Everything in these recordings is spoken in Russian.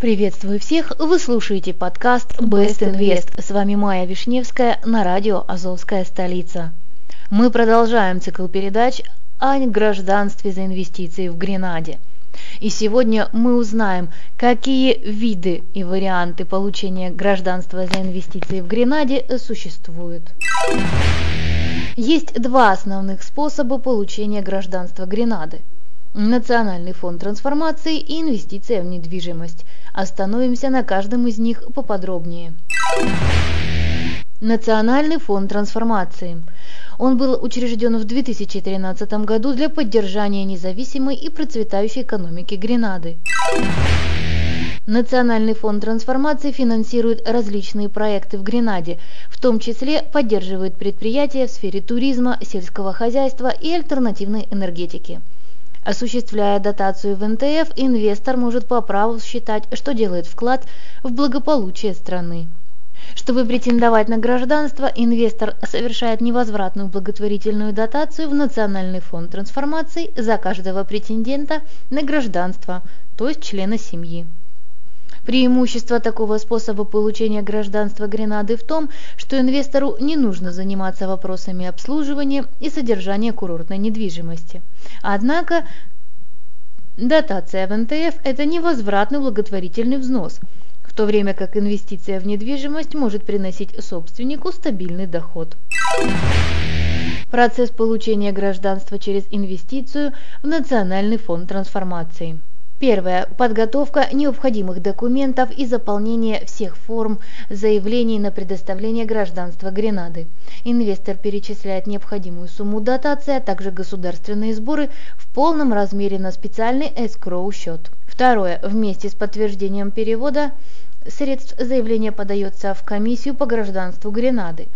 Приветствую всех! Вы слушаете подкаст Best Invest. С вами Майя Вишневская на радио «Азовская столица». Мы продолжаем цикл передач о гражданстве за инвестиции в Гренаде. И сегодня мы узнаем, какие виды и варианты получения гражданства за инвестиции в Гренаде существуют. Есть два основных способа получения гражданства Гренады. Национальный фонд трансформации и инвестиция в недвижимость. Остановимся на каждом из них поподробнее. Национальный фонд трансформации. Он был учрежден в 2013 году для поддержания независимой и процветающей экономики Гренады. Национальный фонд трансформации финансирует различные проекты в Гренаде, в том числе поддерживает предприятия в сфере туризма, сельского хозяйства и альтернативной энергетики. Осуществляя дотацию в НТФ, инвестор может по праву считать, что делает вклад в благополучие страны. Чтобы претендовать на гражданство, инвестор совершает невозвратную благотворительную дотацию в Национальный фонд трансформации за каждого претендента на гражданство, то есть члена семьи. Преимущество такого способа получения гражданства Гренады в том, что инвестору не нужно заниматься вопросами обслуживания и содержания курортной недвижимости. Однако дотация в НТФ – это невозвратный благотворительный взнос – в то время как инвестиция в недвижимость может приносить собственнику стабильный доход. Процесс получения гражданства через инвестицию в Национальный фонд трансформации. Первое. Подготовка необходимых документов и заполнение всех форм заявлений на предоставление гражданства Гренады. Инвестор перечисляет необходимую сумму дотации, а также государственные сборы в полном размере на специальный escrow счет. Второе. Вместе с подтверждением перевода средств заявление подается в комиссию по гражданству Гренады.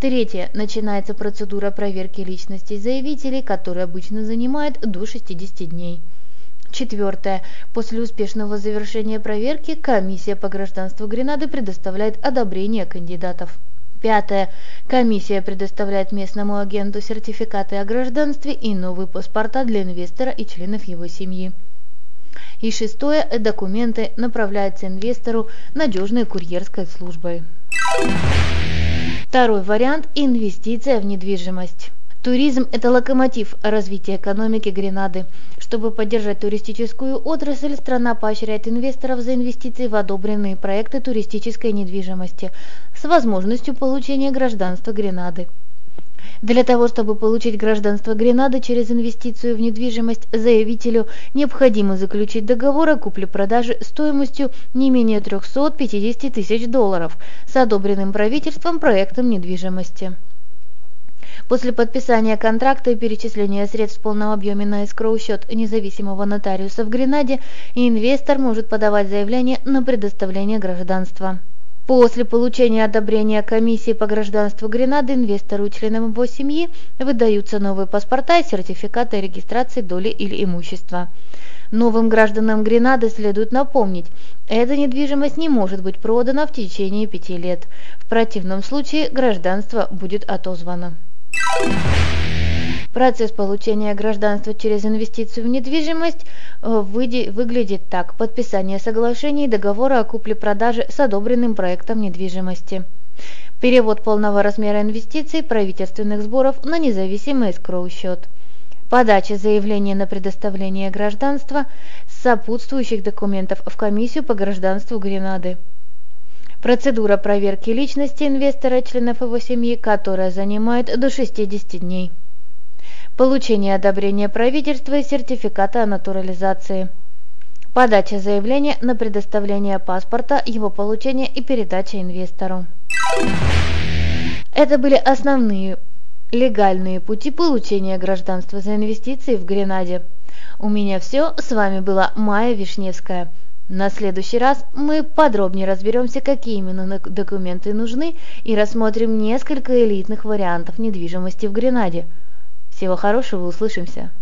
Третье. Начинается процедура проверки личностей заявителей, которая обычно занимает до 60 дней. Четвертое. После успешного завершения проверки комиссия по гражданству Гренады предоставляет одобрение кандидатов. Пятое. Комиссия предоставляет местному агенту сертификаты о гражданстве и новые паспорта для инвестора и членов его семьи. И шестое, документы направляются инвестору надежной курьерской службой. Второй вариант – инвестиция в недвижимость. Туризм – это локомотив развития экономики Гренады. Чтобы поддержать туристическую отрасль, страна поощряет инвесторов за инвестиции в одобренные проекты туристической недвижимости с возможностью получения гражданства Гренады. Для того, чтобы получить гражданство Гренады через инвестицию в недвижимость, заявителю необходимо заключить договор о купле-продаже стоимостью не менее 350 тысяч долларов с одобренным правительством проектом недвижимости. После подписания контракта и перечисления средств в полном объеме на эскроу-счет независимого нотариуса в Гренаде, инвестор может подавать заявление на предоставление гражданства. После получения одобрения комиссии по гражданству Гренады инвестору и членам его семьи выдаются новые паспорта и сертификаты регистрации доли или имущества. Новым гражданам Гренады следует напомнить, эта недвижимость не может быть продана в течение пяти лет. В противном случае гражданство будет отозвано. Процесс получения гражданства через инвестицию в недвижимость э, выглядит так. Подписание соглашений и договора о купле-продаже с одобренным проектом недвижимости. Перевод полного размера инвестиций правительственных сборов на независимый эскроу счет. Подача заявления на предоставление гражданства сопутствующих документов в комиссию по гражданству Гренады. Процедура проверки личности инвестора членов его семьи, которая занимает до 60 дней получение одобрения правительства и сертификата о натурализации, подача заявления на предоставление паспорта, его получение и передача инвестору. Это были основные легальные пути получения гражданства за инвестиции в Гренаде. У меня все, с вами была Майя Вишневская. На следующий раз мы подробнее разберемся, какие именно документы нужны и рассмотрим несколько элитных вариантов недвижимости в Гренаде. Всего хорошего, услышимся!